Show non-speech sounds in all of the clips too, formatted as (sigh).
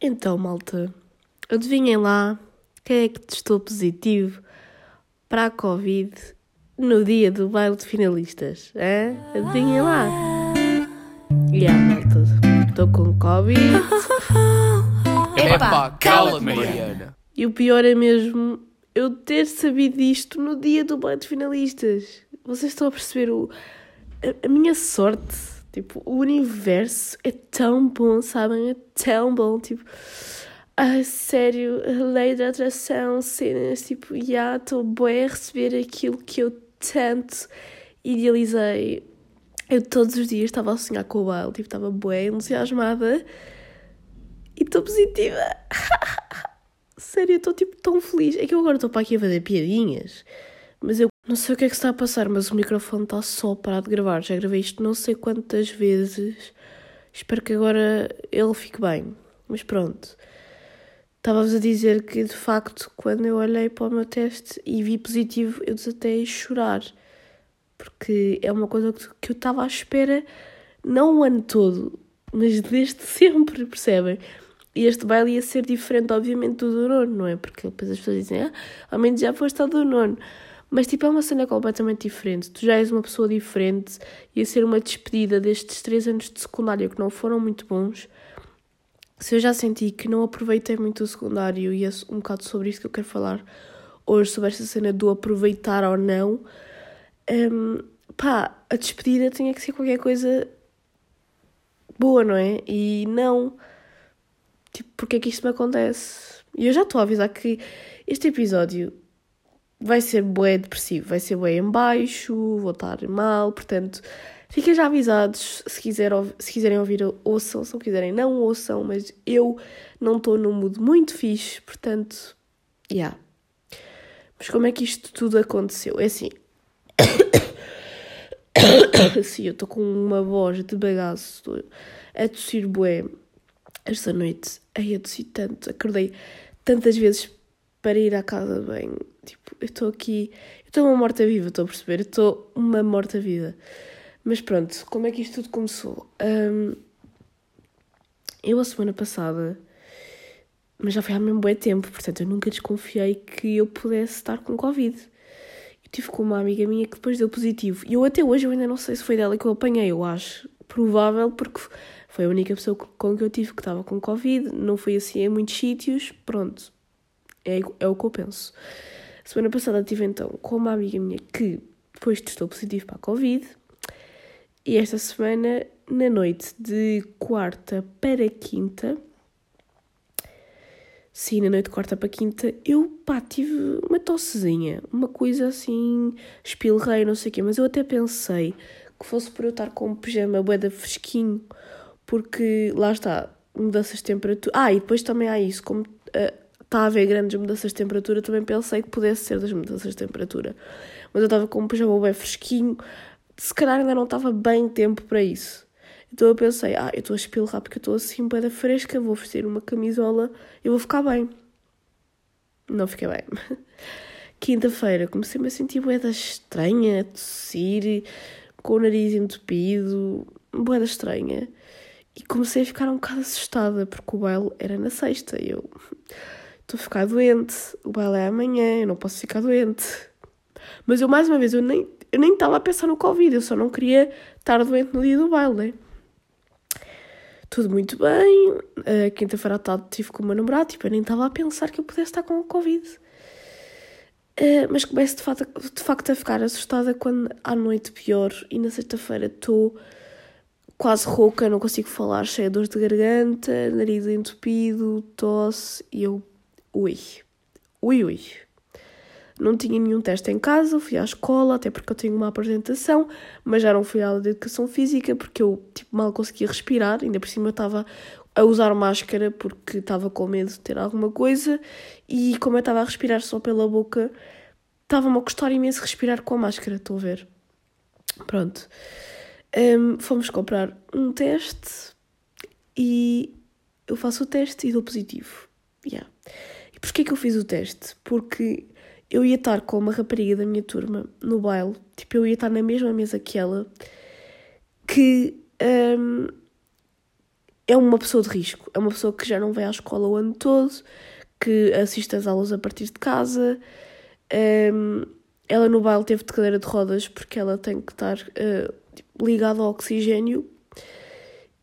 Então, malta, adivinhem lá quem é que testou positivo para a Covid no dia do baile de finalistas? Hein? Adivinhem lá. E a malta, estou com Covid. (laughs) Epá, cala-te, Mariana. E o pior é mesmo eu ter sabido disto no dia do baile de finalistas. Vocês estão a perceber o, a, a minha sorte? Tipo, o universo é tão bom, sabem? É tão bom. Tipo, a sério, lei da atração, cenas, tipo, já estou bem a receber aquilo que eu tanto idealizei. Eu todos os dias estava a sonhar com o baile, tipo, estava bem entusiasmada e estou positiva. (laughs) sério, estou tipo tão feliz. É que eu agora estou para aqui a fazer piadinhas, mas eu não sei o que é que está a passar, mas o microfone está só parado de gravar. Já gravei isto não sei quantas vezes. Espero que agora ele fique bem. Mas pronto. Estava-vos a dizer que, de facto, quando eu olhei para o meu teste e vi positivo, eu desatei a chorar. Porque é uma coisa que eu estava à espera, não o ano todo, mas desde (laughs) sempre, percebem? E este baile ia ser diferente, obviamente, do do nono, não é? Porque depois as pessoas dizem, ah, ao menos já foste ao do nono. Mas tipo, é uma cena completamente diferente. Tu já és uma pessoa diferente. Ia ser uma despedida destes três anos de secundário que não foram muito bons. Se eu já senti que não aproveitei muito o secundário, e é um bocado sobre isso que eu quero falar hoje, sobre esta cena do aproveitar ou não. Um, pá, a despedida tinha que ser qualquer coisa boa, não é? E não. Tipo, porque é que isto me acontece? E eu já estou a avisar que este episódio vai ser bué depressivo, vai ser bué em baixo, vou estar mal, portanto, fiquem já avisados, se, quiser, se quiserem ouvir, ouçam, se não quiserem, não ouçam, mas eu não estou num mood muito fixe, portanto, já. Yeah. Mas como é que isto tudo aconteceu? É assim... (coughs) Sim, eu estou com uma voz de bagaço, estou a tossir bué esta noite. Ai, eu tossi tanto, acordei tantas vezes para ir à casa banho. Tipo, eu estou aqui, eu estou uma morta-viva, estou a perceber? Eu estou uma morta-vida. Mas pronto, como é que isto tudo começou? Um, eu, a semana passada, mas já foi há mesmo bom tempo, portanto eu nunca desconfiei que eu pudesse estar com Covid. Eu tive com uma amiga minha que depois deu positivo. E eu até hoje eu ainda não sei se foi dela que eu apanhei, eu acho provável, porque foi a única pessoa com que eu tive que estava com Covid, não foi assim em muitos sítios, pronto, é, é o que eu penso. Semana passada estive então com uma amiga minha que depois testou positivo para a Covid. E esta semana, na noite de quarta para quinta, sim, na noite de quarta para quinta, eu pá, tive uma tossezinha, uma coisa assim, espilrei, não sei o quê, mas eu até pensei que fosse por eu estar com um pijama boeda fresquinho, porque lá está, mudanças de temperatura. Ah, e depois também há isso, como. Uh, está a haver grandes mudanças de temperatura, também pensei que pudesse ser das mudanças de temperatura. Mas eu estava com um pijama bem fresquinho, se calhar ainda não estava bem tempo para isso. Então eu pensei, ah, eu estou a espilrar porque eu estou assim bem fresca, vou vestir uma camisola e vou ficar bem. Não fiquei bem. (laughs) Quinta-feira comecei-me a sentir boeda estranha, a tossir, com o nariz entupido, boeda estranha. E comecei a ficar um bocado assustada, porque o baile era na sexta e eu estou a ficar doente, o baile é amanhã, eu não posso ficar doente. Mas eu, mais uma vez, eu nem eu nem estava a pensar no Covid, eu só não queria estar doente no dia do baile? Tudo muito bem, uh, quinta-feira à tarde estive com o meu namorado, tipo, eu nem estava a pensar que eu pudesse estar com o Covid. Uh, mas começo de facto, de facto a ficar assustada quando à noite pior e na sexta-feira estou quase rouca, não consigo falar, cheia de dores de garganta, nariz entupido, tosse e eu ui, ui, ui. Não tinha nenhum teste em casa, fui à escola, até porque eu tenho uma apresentação, mas já não fui à aula de educação física porque eu tipo, mal conseguia respirar, ainda por cima eu estava a usar máscara porque estava com medo de ter alguma coisa e como eu estava a respirar só pela boca, estava-me a custar imenso respirar com a máscara, estou a ver. Pronto. Um, fomos comprar um teste e eu faço o teste e dou positivo. Yeah. E porquê que eu fiz o teste? Porque eu ia estar com uma rapariga da minha turma no baile, tipo, eu ia estar na mesma mesa que ela, que um, é uma pessoa de risco. É uma pessoa que já não vai à escola o ano todo, que assiste às aulas a partir de casa. Um, ela no baile teve de cadeira de rodas porque ela tem que estar uh, ligada ao oxigênio.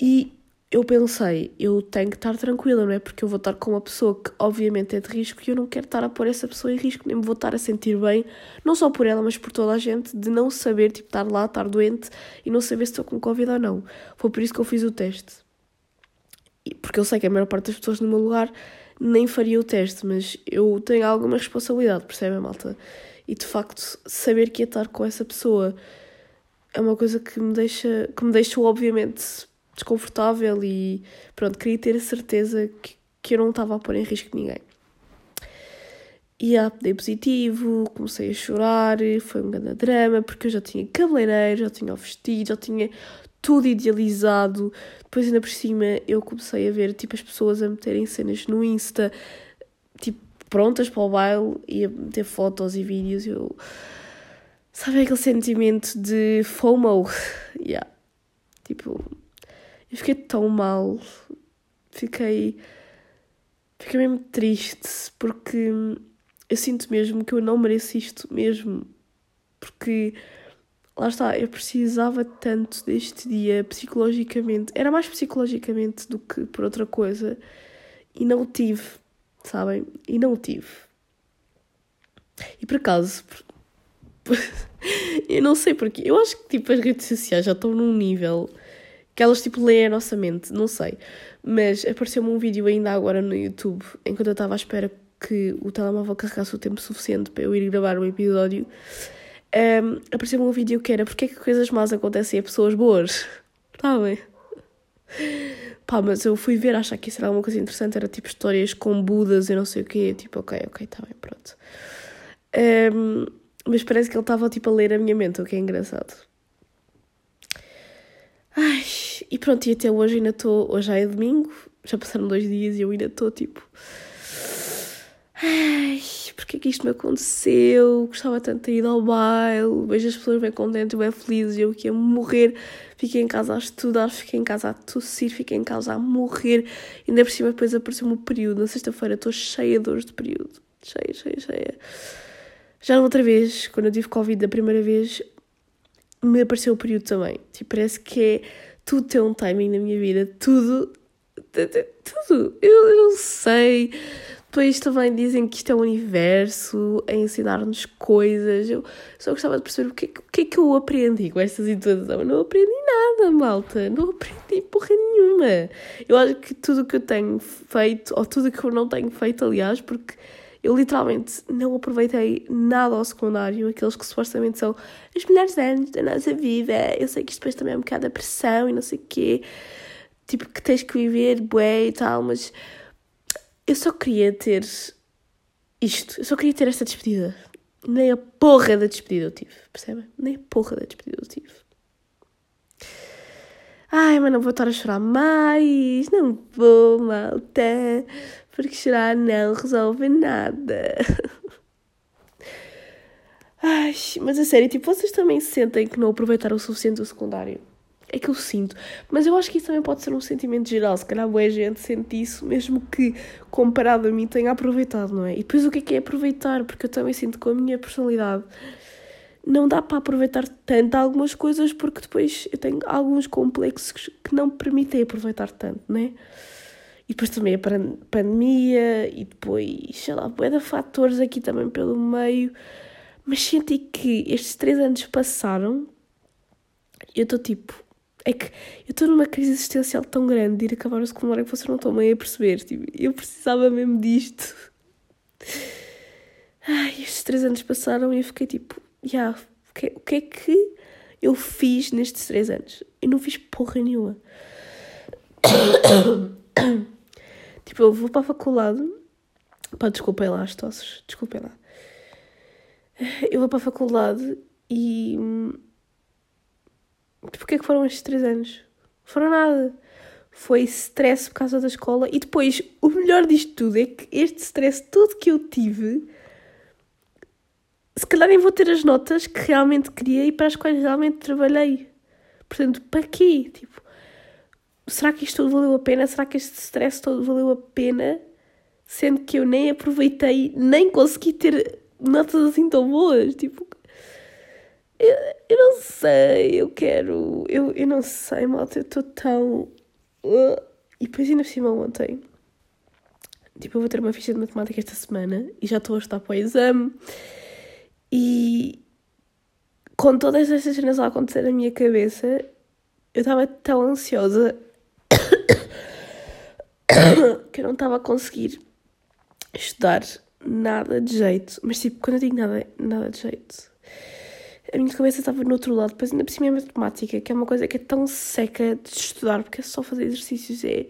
E eu pensei, eu tenho que estar tranquila, não é? Porque eu vou estar com uma pessoa que obviamente é de risco e eu não quero estar a pôr essa pessoa em risco, nem me vou estar a sentir bem, não só por ela, mas por toda a gente, de não saber, tipo, estar lá, estar doente e não saber se estou com Covid ou não. Foi por isso que eu fiz o teste. Porque eu sei que a maior parte das pessoas no meu lugar nem faria o teste, mas eu tenho alguma responsabilidade, percebem, malta? E de facto, saber que ia estar com essa pessoa é uma coisa que me deixa, que me deixa obviamente desconfortável e pronto, queria ter a certeza que, que eu não estava a pôr em risco ninguém. E ah, dei positivo, comecei a chorar, foi um grande drama, porque eu já tinha cabeleireiro, já tinha o vestido, já tinha tudo idealizado. Depois, ainda por cima, eu comecei a ver tipo, as pessoas a meterem cenas no Insta, tipo, prontas para o baile e a meter fotos e vídeos. Eu... Sabe aquele sentimento de FOMO? (laughs) yeah. Tipo, eu fiquei tão mal. Fiquei. Fiquei mesmo triste porque eu sinto mesmo que eu não mereço isto mesmo. Porque lá está, eu precisava tanto deste dia psicologicamente. Era mais psicologicamente do que por outra coisa. E não o tive, sabem? E não o tive. E por acaso, (laughs) eu não sei porquê. Eu acho que tipo as redes sociais já estão num nível que elas tipo leem a nossa mente, não sei. Mas apareceu-me um vídeo ainda agora no YouTube, enquanto eu estava à espera que o telemóvel carregasse o tempo suficiente para eu ir gravar o episódio. Um, apareceu-me um vídeo que era porque é que coisas más acontecem a pessoas boas. (laughs) Está bem? Pá, mas eu fui ver, achar que isso era alguma coisa interessante, era tipo histórias com Budas e não sei o quê. Tipo, ok, ok, está bem, pronto. Um, mas parece que ele estava tipo a ler a minha mente, o que é engraçado. Ai, e pronto, e até hoje ainda estou. Hoje já é domingo, já passaram dois dias e eu ainda estou tipo. Ai, porque é que isto me aconteceu? Gostava tanto de ido ao baile, vejo as pessoas bem contentes, bem felizes, eu que ia morrer. Fiquei em casa a estudar, fiquei em casa a tossir, fiquei em casa a morrer. E ainda por cima depois apareceu-me o período. Na sexta-feira estou cheia de dores de período. Cheia, cheia, cheia. Já outra vez, quando eu tive Covid da primeira vez, me apareceu o período também. Tipo, parece que é tudo tem um timing na minha vida, tudo, tudo. Eu, eu não sei. Depois também dizem que isto é o universo a ensinar-nos coisas. Eu só gostava de perceber o que, o que é que eu aprendi com esta situação. Eu não aprendi nada, malta. Não aprendi porra nenhuma. Eu acho que tudo o que eu tenho feito, ou tudo o que eu não tenho feito, aliás, porque eu literalmente não aproveitei nada ao secundário, aqueles que supostamente são os melhores anos da nossa vida. Eu sei que isto depois também é um bocado a pressão e não sei o quê, tipo que tens que viver bué e tal, mas eu só queria ter isto, eu só queria ter esta despedida. Nem a porra da despedida eu tive, percebem? Nem a porra da despedida eu tive. Ai, mas não vou estar a chorar mais, não vou, malta porque chorar não resolve nada. Ai, mas a sério, tipo, vocês também sentem que não aproveitaram o suficiente o secundário? É que eu sinto. Mas eu acho que isso também pode ser um sentimento geral. Se calhar boa gente sente isso, mesmo que comparado a mim tenha aproveitado, não é? E depois o que é que é aproveitar? Porque eu também sinto com a minha personalidade não dá para aproveitar tanto algumas coisas porque depois eu tenho alguns complexos que não permitem aproveitar tanto, não é? E depois também a pandemia, e depois, sei lá, bué fatores aqui também pelo meio. Mas senti que estes três anos passaram e eu estou tipo. É que eu estou numa crise existencial tão grande de ir acabar o secundário que vocês não estão meio a perceber. Tipo, eu precisava mesmo disto. Ai, estes três anos passaram e eu fiquei tipo, yeah, o, que, o que é que eu fiz nestes três anos? Eu não fiz porra nenhuma. (coughs) Tipo, eu vou para a faculdade. Pá, desculpem lá as tosses, desculpem lá. Eu vou para a faculdade e. Porquê que foram estes três anos? Foram nada. Foi stress por causa da escola. E depois, o melhor disto tudo é que este stress todo que eu tive. Se calhar nem vou ter as notas que realmente queria e para as quais realmente trabalhei. Portanto, para quê? Tipo, será que isto tudo valeu a pena? Será que este stress todo valeu a pena? Sendo que eu nem aproveitei, nem consegui ter notas assim tão boas. Tipo, eu, eu não sei, eu quero. Eu, eu não sei, malta, eu estou tão. Uh, e depois ainda por cima ontem. Tipo, eu vou ter uma ficha de matemática esta semana e já estou a estar para o exame. E com todas estas cenas a acontecer na minha cabeça, eu estava tão ansiosa (coughs) que eu não estava a conseguir estudar nada de jeito. Mas tipo, quando eu digo nada, nada de jeito, a minha cabeça estava no outro lado. Depois ainda por cima é matemática, que é uma coisa que é tão seca de estudar, porque é só fazer exercícios. É,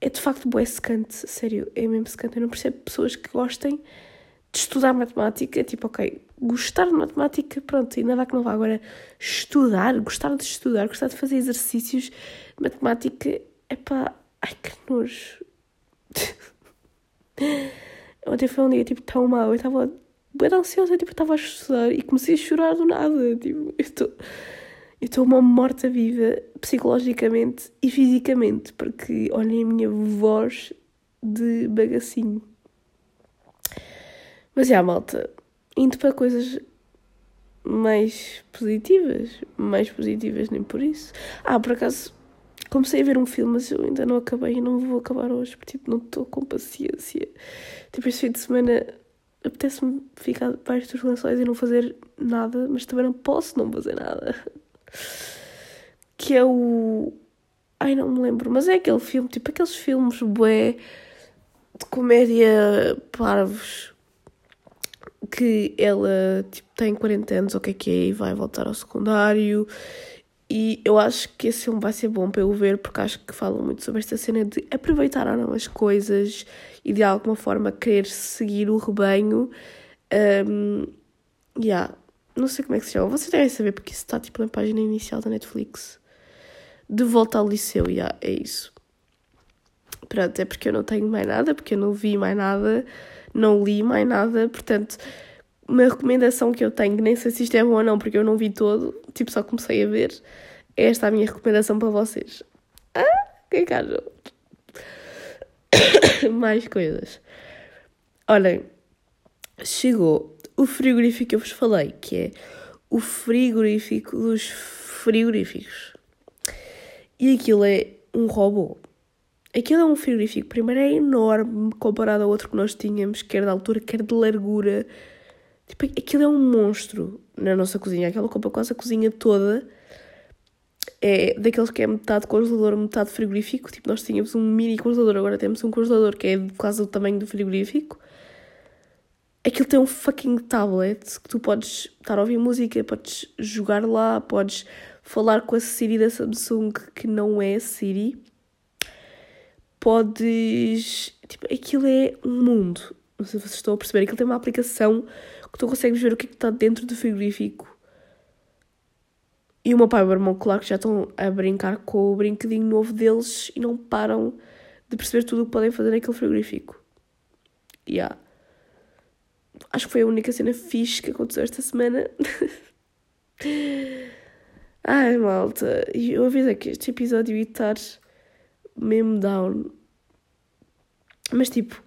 é de facto bué secante, sério, é mesmo secante. Eu não percebo pessoas que gostem de estudar matemática, tipo, ok, gostar de matemática, pronto, ainda vai que não vá. Agora, estudar, gostar de estudar, gostar de fazer exercícios de matemática, é pá, ai que nojo. Ontem foi um dia, tipo, tão mau, eu estava bem ansiosa, tipo, estava a estudar e comecei a chorar do nada, tipo, eu estou... Eu estou uma morta-viva psicologicamente e fisicamente, porque olhem a minha voz de bagacinho. Mas é, malta, indo para coisas mais positivas, mais positivas nem por isso. Ah, por acaso, comecei a ver um filme, mas eu ainda não acabei e não vou acabar hoje, porque tipo, não estou com paciência. Tipo, este fim de semana apetece-me ficar debaixo dos lençóis e não fazer nada, mas também não posso não fazer nada. Que é o. Ai, não me lembro, mas é aquele filme, tipo aqueles filmes bué de comédia parvos que ela tipo, tem 40 anos, o que é que é, e vai voltar ao secundário. E eu acho que esse filme vai ser bom para eu ver, porque acho que fala muito sobre esta cena de aproveitar ou não as coisas e de alguma forma querer seguir o rebanho. Um, yeah. Não sei como é que se chama. Vocês devem saber porque isso está tipo na página inicial da Netflix. De volta ao liceu, yeah, é isso. Pronto, é porque eu não tenho mais nada, porque eu não vi mais nada não li mais nada, portanto, uma recomendação que eu tenho, nem sei se isto é bom ou não, porque eu não vi todo, tipo, só comecei a ver, é esta a minha recomendação para vocês. Ah, que caro. (coughs) mais coisas. Olhem, chegou o frigorífico que eu vos falei, que é o frigorífico dos frigoríficos. E aquilo é um robô. Aquilo é um frigorífico, primeiro é enorme comparado ao outro que nós tínhamos, quer de altura, quer de largura. Tipo, aquilo é um monstro na nossa cozinha. Aquela copa quase a cozinha toda é daqueles que é metade congelador, metade frigorífico. Tipo, nós tínhamos um mini congelador, agora temos um congelador que é quase do tamanho do frigorífico. Aquilo tem um fucking tablet que tu podes estar a ouvir música, podes jogar lá, podes falar com a Siri da Samsung que não é Siri podes. Tipo, aquilo é um mundo. Não sei se vocês estão a perceber. Aquilo tem uma aplicação que tu consegues ver o que é que está dentro do frigorífico. E o meu pai e o meu irmão, claro que já estão a brincar com o brinquedinho novo deles e não param de perceber tudo o que podem fazer naquele frigorífico. E yeah. Acho que foi a única cena fixe que aconteceu esta semana. (laughs) Ai, malta. Eu avisei que este episódio ia estar mesmo down. Mas tipo,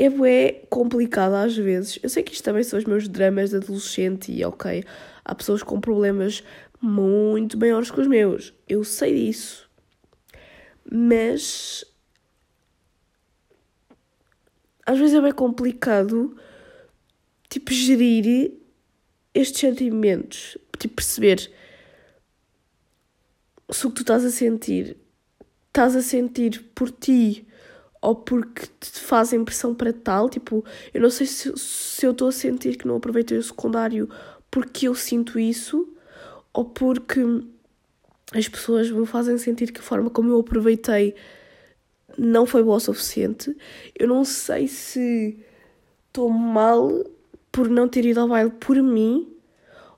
é bué complicado às vezes. Eu sei que isto também são os meus dramas de adolescente e ok, há pessoas com problemas muito maiores que os meus. Eu sei disso. Mas às vezes é bem complicado tipo gerir estes sentimentos, tipo perceber se o que tu estás a sentir estás a sentir por ti ou porque te fazem pressão para tal. Tipo, eu não sei se, se eu estou a sentir que não aproveitei o secundário porque eu sinto isso ou porque as pessoas me fazem sentir que a forma como eu aproveitei não foi boa o suficiente. Eu não sei se estou mal por não ter ido ao baile por mim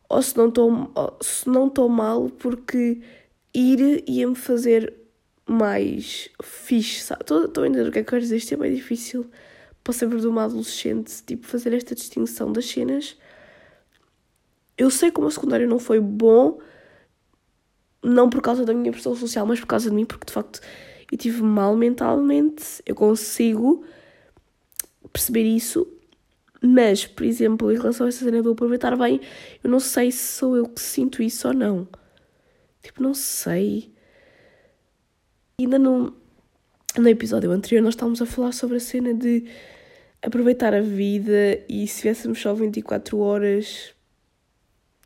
ou se não estou mal porque ir ia-me fazer mais fixe, Estou a entender o que é que quero dizer, isto é bem difícil para sempre de uma adolescente, tipo, fazer esta distinção das cenas. Eu sei como o secundário não foi bom, não por causa da minha pressão social, mas por causa de mim, porque de facto eu tive mal mentalmente, eu consigo perceber isso, mas, por exemplo, em relação a essa cena do aproveitar bem, eu não sei se sou eu que sinto isso ou não. Tipo, não sei. Ainda não. No episódio anterior, nós estávamos a falar sobre a cena de aproveitar a vida e se tivéssemos só 24 horas,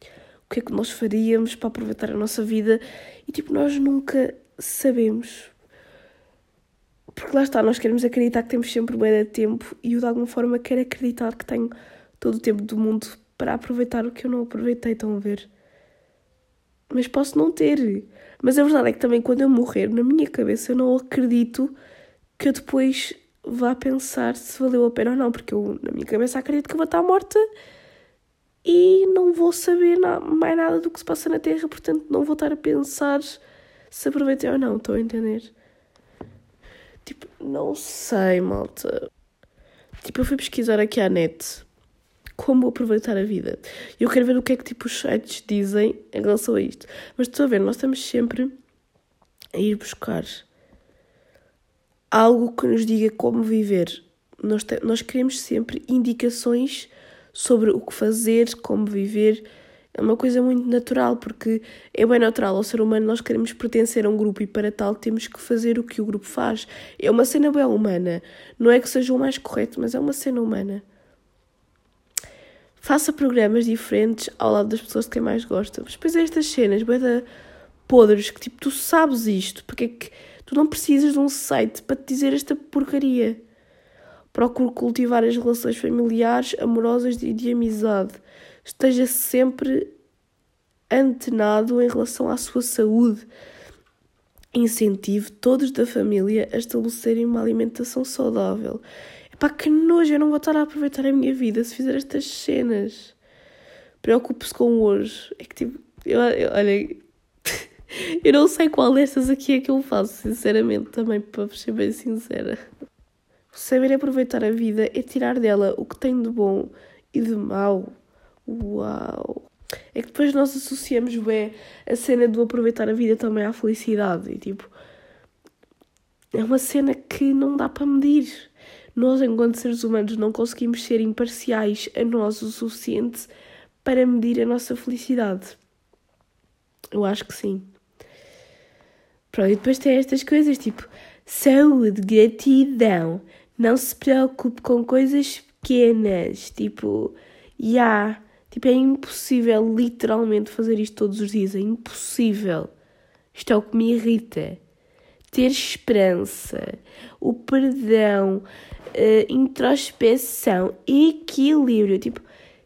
o que é que nós faríamos para aproveitar a nossa vida? E tipo, nós nunca sabemos. Porque lá está, nós queremos acreditar que temos sempre bem de tempo e eu de alguma forma quero acreditar que tenho todo o tempo do mundo para aproveitar o que eu não aproveitei, estão a ver? Mas posso não ter. Mas a verdade é que também quando eu morrer, na minha cabeça, eu não acredito que eu depois vá pensar se valeu a pena ou não, porque eu, na minha cabeça, acredito que eu vou estar morta e não vou saber mais nada do que se passa na Terra, portanto, não vou estar a pensar se aproveitei ou não, estão a entender? Tipo, não sei, malta. Tipo, eu fui pesquisar aqui à net como aproveitar a vida. Eu quero ver o que é que tipo, os sites dizem em relação a isto. Mas estou a ver, nós estamos sempre a ir buscar algo que nos diga como viver. Nós, te, nós queremos sempre indicações sobre o que fazer, como viver é uma coisa muito natural, porque é bem natural ao ser humano nós queremos pertencer a um grupo e para tal temos que fazer o que o grupo faz. É uma cena bem humana. Não é que seja o mais correto, mas é uma cena humana. Faça programas diferentes ao lado das pessoas de quem mais gosta. Mas depois é estas cenas bem da podres que tipo, tu sabes isto, porque é que tu não precisas de um site para te dizer esta porcaria. Procure cultivar as relações familiares, amorosas e de amizade esteja sempre antenado em relação à sua saúde. Incentive todos da família a estabelecerem uma alimentação saudável. Epá, que nojo, eu não vou estar a aproveitar a minha vida se fizer estas cenas. Preocupe-se com hoje. É que tipo, eu, eu, olha, (laughs) eu não sei qual destas aqui é que eu faço, sinceramente, também, para ser bem sincera. Saber aproveitar a vida é tirar dela o que tem de bom e de mau Uau! É que depois nós associamos bem a cena do aproveitar a vida também à felicidade. E tipo, é uma cena que não dá para medir. Nós, enquanto seres humanos, não conseguimos ser imparciais a nós o suficiente para medir a nossa felicidade. Eu acho que sim. Pronto, e depois tem estas coisas tipo saúde, gratidão, não se preocupe com coisas pequenas, tipo, já. Yeah, Tipo, é impossível literalmente fazer isto todos os dias. É impossível. Isto é o que me irrita. Ter esperança, o perdão, a introspeção, equilíbrio. Tipo,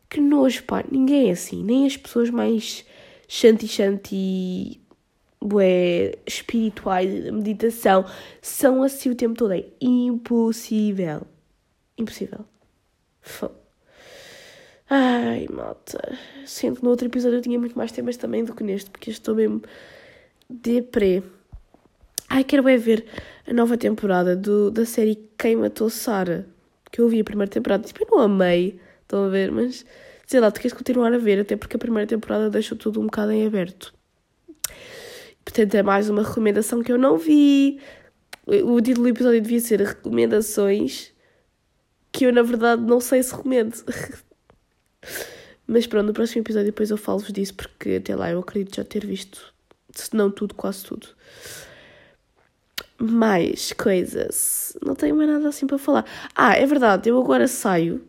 que nojo, pá. Ninguém é assim. Nem as pessoas mais shanti-shanti, espirituais, meditação, são assim o tempo todo. É impossível. Impossível. Fogo. Ai, malta. Sinto que no outro episódio eu tinha muito mais temas também do que neste, porque estou mesmo deprê. Ai, quero é ver a nova temporada do, da série Quem Matou Sara. Que eu vi a primeira temporada. Tipo, eu não amei. Estão a ver? Mas, sei lá, tu queres continuar a ver, até porque a primeira temporada deixou tudo um bocado em aberto. Portanto, é mais uma recomendação que eu não vi. O título do episódio devia ser Recomendações que eu, na verdade, não sei se recomendo. (laughs) Mas pronto, no próximo episódio depois eu falo-vos disso, porque até lá eu acredito já ter visto, se não tudo, quase tudo. Mais coisas. Não tenho mais nada assim para falar. Ah, é verdade, eu agora saio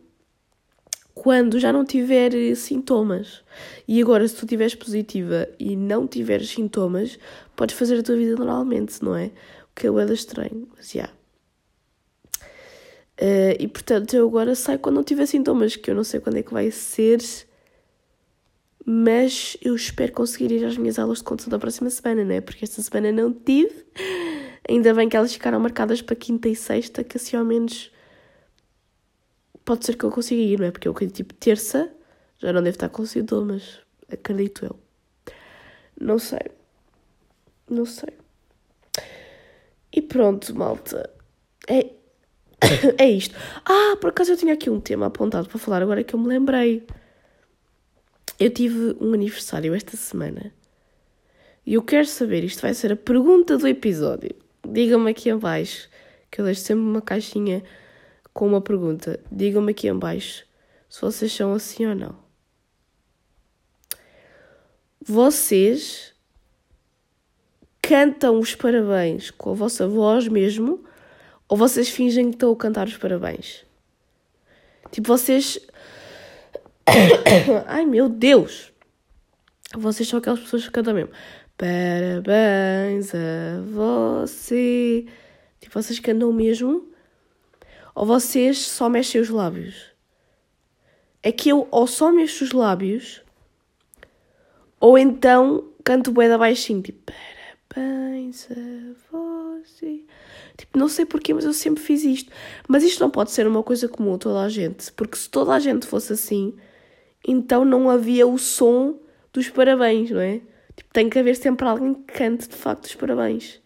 quando já não tiver sintomas. E agora, se tu estiveres positiva e não tiveres sintomas, podes fazer a tua vida normalmente, não é? O que é estranho, mas já. Yeah. Uh, e portanto eu agora saio quando não tiver sintomas, que eu não sei quando é que vai ser, mas eu espero conseguir ir às minhas aulas de condução da próxima semana, né? Porque esta semana não tive. Ainda bem que elas ficaram marcadas para quinta e sexta, que assim ao menos pode ser que eu consiga ir, não é? Porque eu acredito tipo terça já não devo estar com sintomas, acredito eu. Não sei. Não sei. E pronto, malta. É, (coughs) é isto. Ah, por acaso eu tinha aqui um tema apontado para falar agora que eu me lembrei. Eu tive um aniversário esta semana E eu quero saber, isto vai ser a pergunta do episódio. Digam-me aqui em baixo, que eu deixo sempre uma caixinha com uma pergunta. Digam-me aqui em baixo se vocês são assim ou não. Vocês cantam os parabéns com a vossa voz mesmo ou vocês fingem que estão a cantar os parabéns? Tipo, vocês. (coughs) Ai meu Deus! Vocês são aquelas pessoas que cantam mesmo. Parabéns a você. Tipo, vocês cantam mesmo? Ou vocês só mexem os lábios? É que eu ou só mexo os lábios ou então canto bué da baixinho, tipo, parabéns a você. Tipo, não sei porquê, mas eu sempre fiz isto. Mas isto não pode ser uma coisa comum a toda a gente, porque se toda a gente fosse assim, então não havia o som dos parabéns, não é? Tem que haver sempre alguém que cante de facto os parabéns.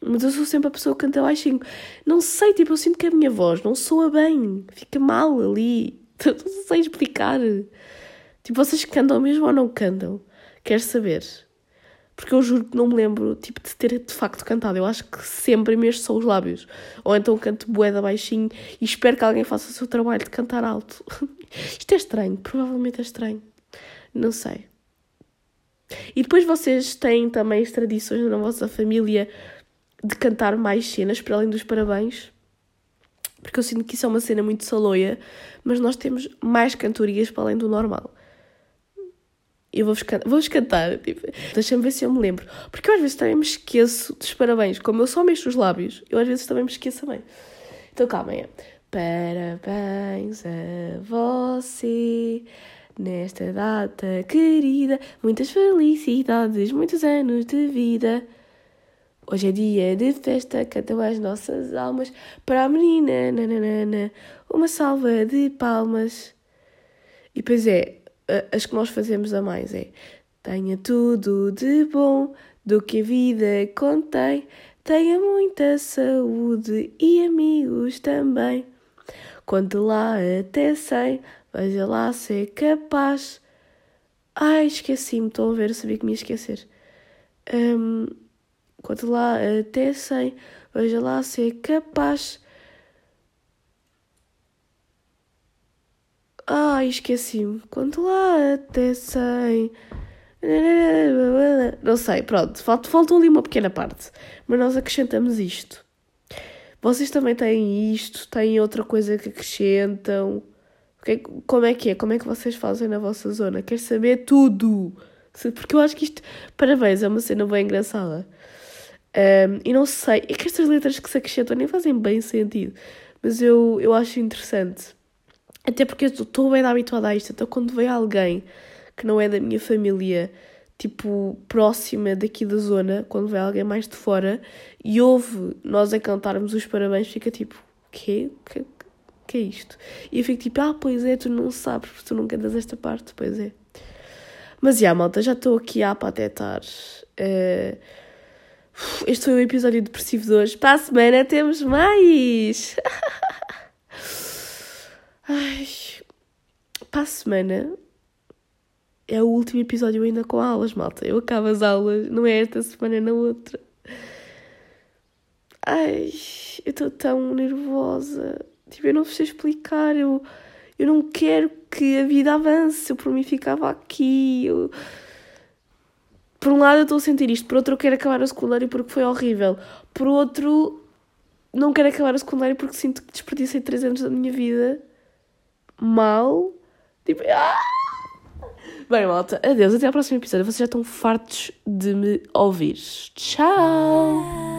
Mas eu sou sempre a pessoa que canta baixinho. Não sei, tipo, eu sinto que a minha voz não soa bem. Fica mal ali. (laughs) Não sei explicar. Tipo, vocês cantam mesmo ou não cantam? Quero saber. Porque eu juro que não me lembro, tipo, de ter de facto cantado. Eu acho que sempre mesmo são os lábios. Ou então canto boeda baixinho e espero que alguém faça o seu trabalho de cantar alto. (laughs) Isto é estranho, provavelmente é estranho. Não sei. E depois vocês têm também as tradições na vossa família de cantar mais cenas para além dos parabéns? Porque eu sinto que isso é uma cena muito saloia, mas nós temos mais cantorias para além do normal eu vou-vos cantar, vou cantar tipo, deixa-me ver se eu me lembro. Porque eu às vezes também me esqueço dos parabéns. Como eu só mexo os lábios, eu às vezes também me esqueço também. Então calma, é. Parabéns a você nesta data querida. Muitas felicidades, muitos anos de vida. Hoje é dia de festa, cantam as nossas almas para a menina, nananana, uma salva de palmas. E depois é, as que nós fazemos a mais é tenha tudo de bom do que a vida contém, tenha muita saúde e amigos também. Conte lá até cem, veja lá se é capaz. Ai, esqueci-me, estou a ver, eu sabia que me ia esquecer. Um, lá até cem, veja lá se é capaz. Ai, esqueci-me. Quanto lá até sei. Não sei, pronto. Faltou ali uma pequena parte. Mas nós acrescentamos isto. Vocês também têm isto? Têm outra coisa que acrescentam? Como é que é? Como é que vocês fazem na vossa zona? Quero saber tudo. Porque eu acho que isto, parabéns, é uma cena bem engraçada. Um, e não sei, é que estas letras que se acrescentam nem fazem bem sentido. Mas eu, eu acho interessante. Até porque eu estou bem habituada a isto. Então, quando vem alguém que não é da minha família, tipo, próxima daqui da zona, quando vem alguém mais de fora e ouve nós a cantarmos os parabéns, fica tipo, quê? Que, que é isto? E eu fico tipo, ah, pois é, tu não sabes, porque tu não cantas esta parte, pois é. Mas, já, malta, já estou aqui a patetar. Uh, este foi o episódio depressivo de hoje. Para a semana temos mais! (laughs) Ai, para a semana é o último episódio ainda com aulas, malta. Eu acabo as aulas, não é esta semana, é na outra. Ai, eu estou tão nervosa. Tipo, eu não sei explicar. Eu, eu não quero que a vida avance. Eu por mim ficava aqui. Eu... Por um lado eu estou a sentir isto, por outro eu quero acabar o secundário porque foi horrível. Por outro, não quero acabar o secundário porque sinto que desperdicei 3 anos da minha vida mal. Tipo, ah! Bem, malta, adeus, até ao próximo episódio. Vocês já estão fartos de me ouvir. Tchau!